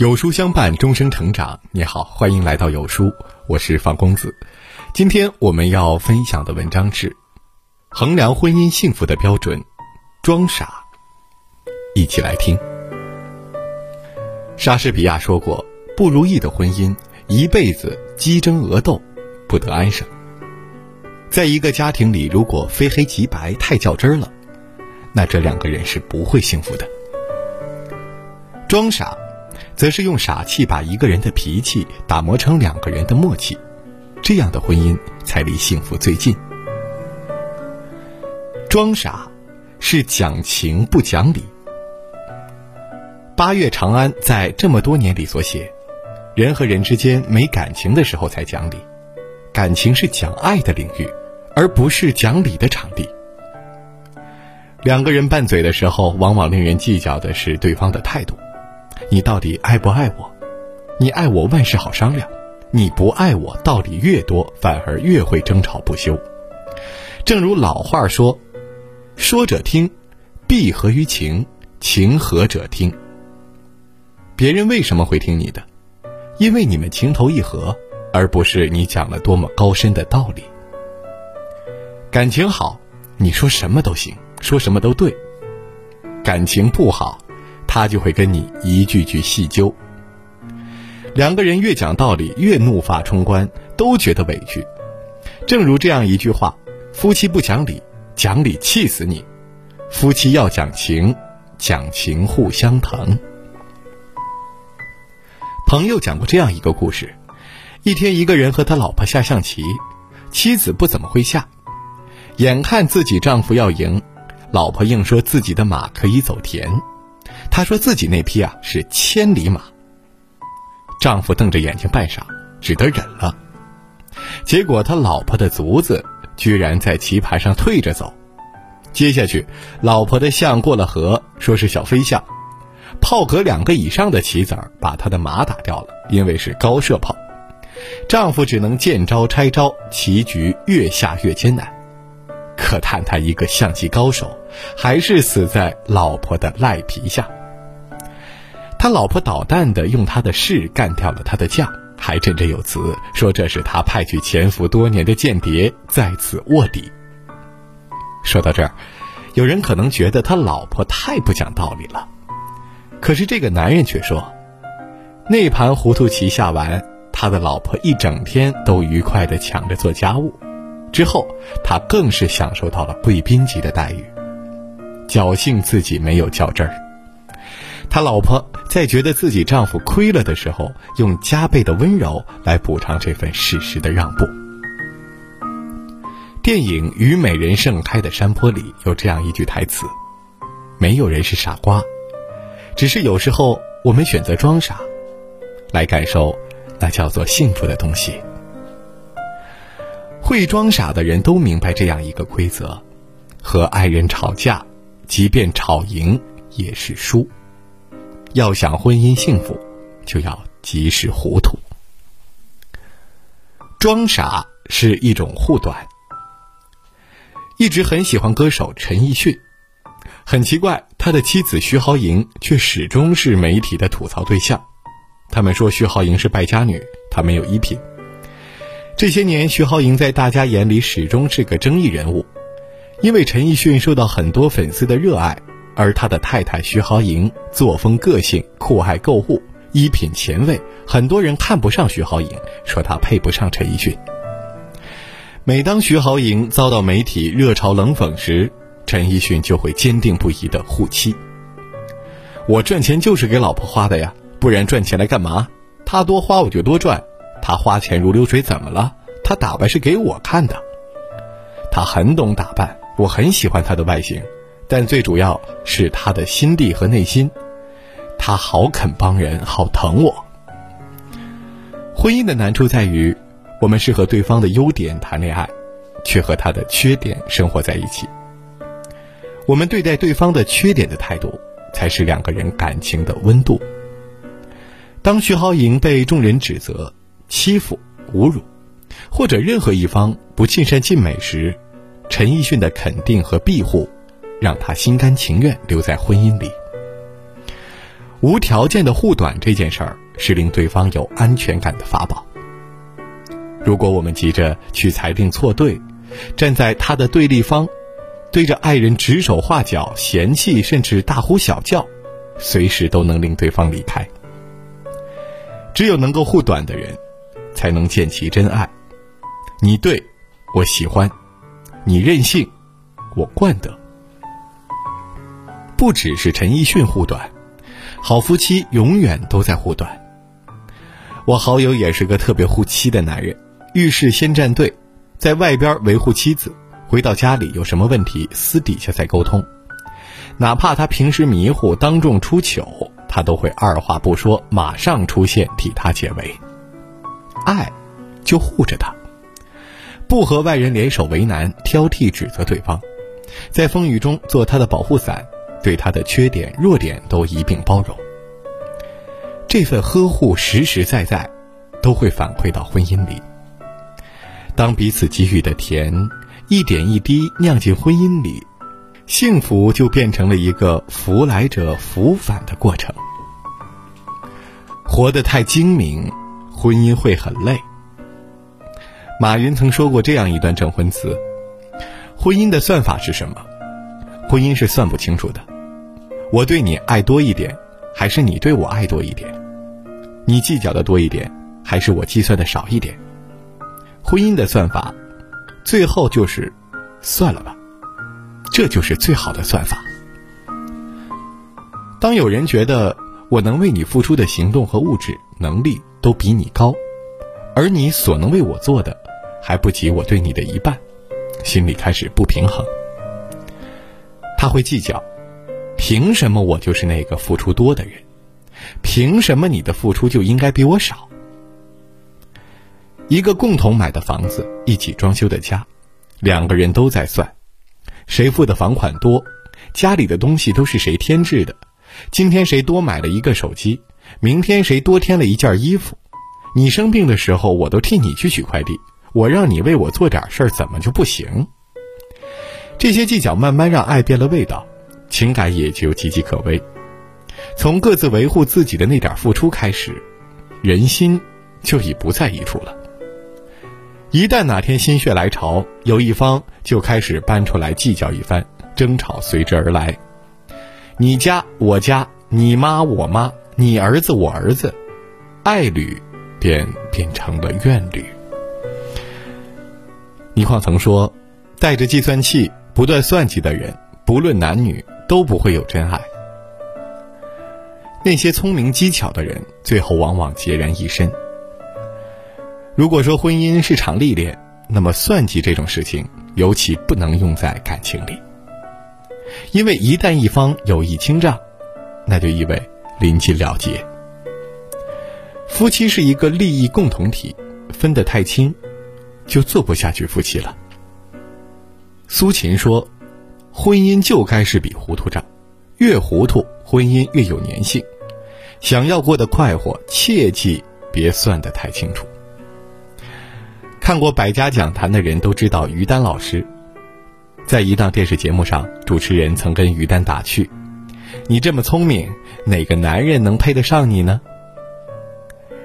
有书相伴，终生成长。你好，欢迎来到有书，我是方公子。今天我们要分享的文章是衡量婚姻幸福的标准——装傻。一起来听。莎士比亚说过：“不如意的婚姻，一辈子鸡争鹅斗，不得安生。”在一个家庭里，如果非黑即白太较真儿了，那这两个人是不会幸福的。装傻。则是用傻气把一个人的脾气打磨成两个人的默契，这样的婚姻才离幸福最近。装傻是讲情不讲理。八月长安在这么多年里所写，人和人之间没感情的时候才讲理，感情是讲爱的领域，而不是讲理的场地。两个人拌嘴的时候，往往令人计较的是对方的态度。你到底爱不爱我？你爱我，万事好商量；你不爱我，道理越多，反而越会争吵不休。正如老话说：“说者听，必合于情；情合者听。”别人为什么会听你的？因为你们情投意合，而不是你讲了多么高深的道理。感情好，你说什么都行，说什么都对；感情不好。他就会跟你一句句细究。两个人越讲道理，越怒发冲冠，都觉得委屈。正如这样一句话：“夫妻不讲理，讲理气死你；夫妻要讲情，讲情互相疼。”朋友讲过这样一个故事：一天，一个人和他老婆下象棋，妻子不怎么会下，眼看自己丈夫要赢，老婆硬说自己的马可以走田。他说自己那匹啊是千里马。丈夫瞪着眼睛半晌，只得忍了。结果他老婆的卒子居然在棋盘上退着走。接下去，老婆的象过了河，说是小飞象，炮格两个以上的棋子儿把他的马打掉了，因为是高射炮。丈夫只能见招拆招，棋局越下越艰难。可叹他一个象棋高手，还是死在老婆的赖皮下。他老婆捣蛋的用他的士干掉了他的将，还振振有词说这是他派去潜伏多年的间谍在此卧底。说到这儿，有人可能觉得他老婆太不讲道理了，可是这个男人却说，那盘糊涂棋下完，他的老婆一整天都愉快的抢着做家务，之后他更是享受到了贵宾级的待遇，侥幸自己没有较真儿。他老婆在觉得自己丈夫亏了的时候，用加倍的温柔来补偿这份事实的让步。电影《虞美人盛开的山坡》里有这样一句台词：“没有人是傻瓜，只是有时候我们选择装傻，来感受那叫做幸福的东西。”会装傻的人都明白这样一个规则：和爱人吵架，即便吵赢也是输。要想婚姻幸福，就要及时糊涂。装傻是一种护短。一直很喜欢歌手陈奕迅，很奇怪，他的妻子徐濠萦却始终是媒体的吐槽对象。他们说徐濠萦是败家女，她没有衣品。这些年，徐濠萦在大家眼里始终是个争议人物，因为陈奕迅受到很多粉丝的热爱。而他的太太徐濠萦作风个性酷爱购物衣品前卫，很多人看不上徐濠萦，说她配不上陈奕迅。每当徐濠萦遭到媒体热嘲冷讽时，陈奕迅就会坚定不移的护妻。我赚钱就是给老婆花的呀，不然赚钱来干嘛？她多花我就多赚，她花钱如流水怎么了？她打扮是给我看的。她很懂打扮，我很喜欢她的外形。但最主要是他的心地和内心，他好肯帮人，好疼我。婚姻的难处在于，我们是和对方的优点谈恋爱，却和他的缺点生活在一起。我们对待对方的缺点的态度，才是两个人感情的温度。当徐濠萦被众人指责、欺负、侮辱，或者任何一方不尽善尽美时，陈奕迅的肯定和庇护。让他心甘情愿留在婚姻里。无条件的护短这件事儿是令对方有安全感的法宝。如果我们急着去裁定错对，站在他的对立方，对着爱人指手画脚、嫌弃甚至大呼小叫，随时都能令对方离开。只有能够护短的人，才能见其真爱。你对，我喜欢；你任性，我惯得。不只是陈奕迅护短，好夫妻永远都在护短。我好友也是个特别护妻的男人，遇事先站队，在外边维护妻子，回到家里有什么问题私底下再沟通。哪怕他平时迷糊，当众出糗。他都会二话不说，马上出现替他解围。爱，就护着他，不和外人联手为难、挑剔、指责对方，在风雨中做他的保护伞，对他的缺点、弱点都一并包容。这份呵护实实在在，都会反馈到婚姻里。当彼此给予的甜，一点一滴酿进婚姻里。幸福就变成了一个福来者福返的过程。活得太精明，婚姻会很累。马云曾说过这样一段证婚词：婚姻的算法是什么？婚姻是算不清楚的。我对你爱多一点，还是你对我爱多一点？你计较的多一点，还是我计算的少一点？婚姻的算法，最后就是算了吧。这就是最好的算法。当有人觉得我能为你付出的行动和物质能力都比你高，而你所能为我做的还不及我对你的一半，心里开始不平衡。他会计较：凭什么我就是那个付出多的人？凭什么你的付出就应该比我少？一个共同买的房子，一起装修的家，两个人都在算。谁付的房款多，家里的东西都是谁添置的？今天谁多买了一个手机？明天谁多添了一件衣服？你生病的时候，我都替你去取快递。我让你为我做点事儿，怎么就不行？这些计较慢慢让爱变了味道，情感也就岌岌可危。从各自维护自己的那点付出开始，人心就已不在一处了。一旦哪天心血来潮，有一方就开始搬出来计较一番，争吵随之而来。你家我家，你妈我妈，你儿子我儿子，爱侣便变成了怨侣。倪匡曾说：“带着计算器不断算计的人，不论男女，都不会有真爱。那些聪明机巧的人，最后往往孑然一身。”如果说婚姻是场历练，那么算计这种事情尤其不能用在感情里，因为一旦一方有意清账，那就意味临近了结。夫妻是一个利益共同体，分得太清，就做不下去夫妻了。苏秦说：“婚姻就该是笔糊涂账，越糊涂，婚姻越有粘性。想要过得快活，切记别算得太清楚。”看过《百家讲坛》的人都知道于丹老师，在一档电视节目上，主持人曾跟于丹打趣：“你这么聪明，哪个男人能配得上你呢？”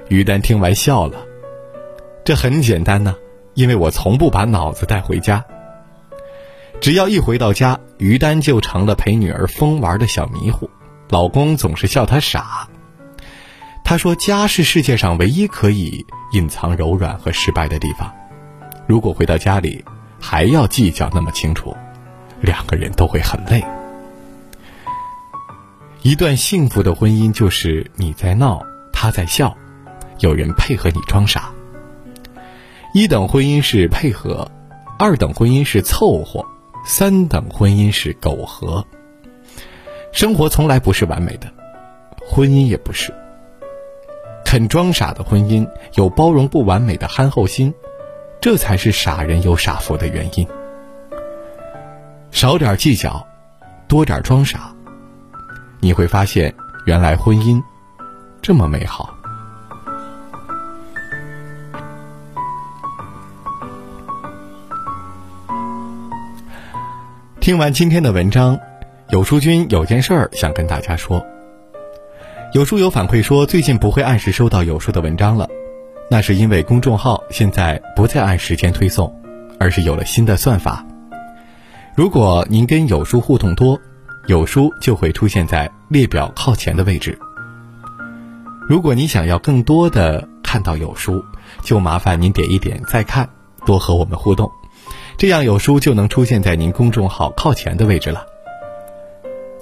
于丹听完笑了：“这很简单呢，因为我从不把脑子带回家。只要一回到家，于丹就成了陪女儿疯玩的小迷糊，老公总是笑她傻。他说：家是世界上唯一可以……”隐藏柔软和失败的地方，如果回到家里还要计较那么清楚，两个人都会很累。一段幸福的婚姻就是你在闹，他在笑，有人配合你装傻。一等婚姻是配合，二等婚姻是凑合，三等婚姻是苟合。生活从来不是完美的，婚姻也不是。肯装傻的婚姻，有包容不完美的憨厚心，这才是傻人有傻福的原因。少点计较，多点装傻，你会发现，原来婚姻这么美好。听完今天的文章，有书君有件事儿想跟大家说。有书友反馈说，最近不会按时收到有书的文章了，那是因为公众号现在不再按时间推送，而是有了新的算法。如果您跟有书互动多，有书就会出现在列表靠前的位置。如果你想要更多的看到有书，就麻烦您点一点再看，多和我们互动，这样有书就能出现在您公众号靠前的位置了。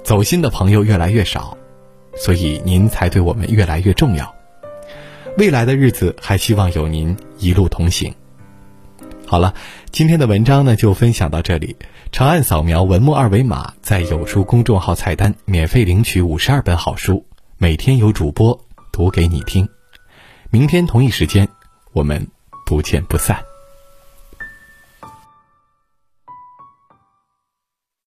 走心的朋友越来越少。所以您才对我们越来越重要。未来的日子还希望有您一路同行。好了，今天的文章呢就分享到这里。长按扫描文末二维码，在有书公众号菜单免费领取五十二本好书，每天有主播读给你听。明天同一时间，我们不见不散。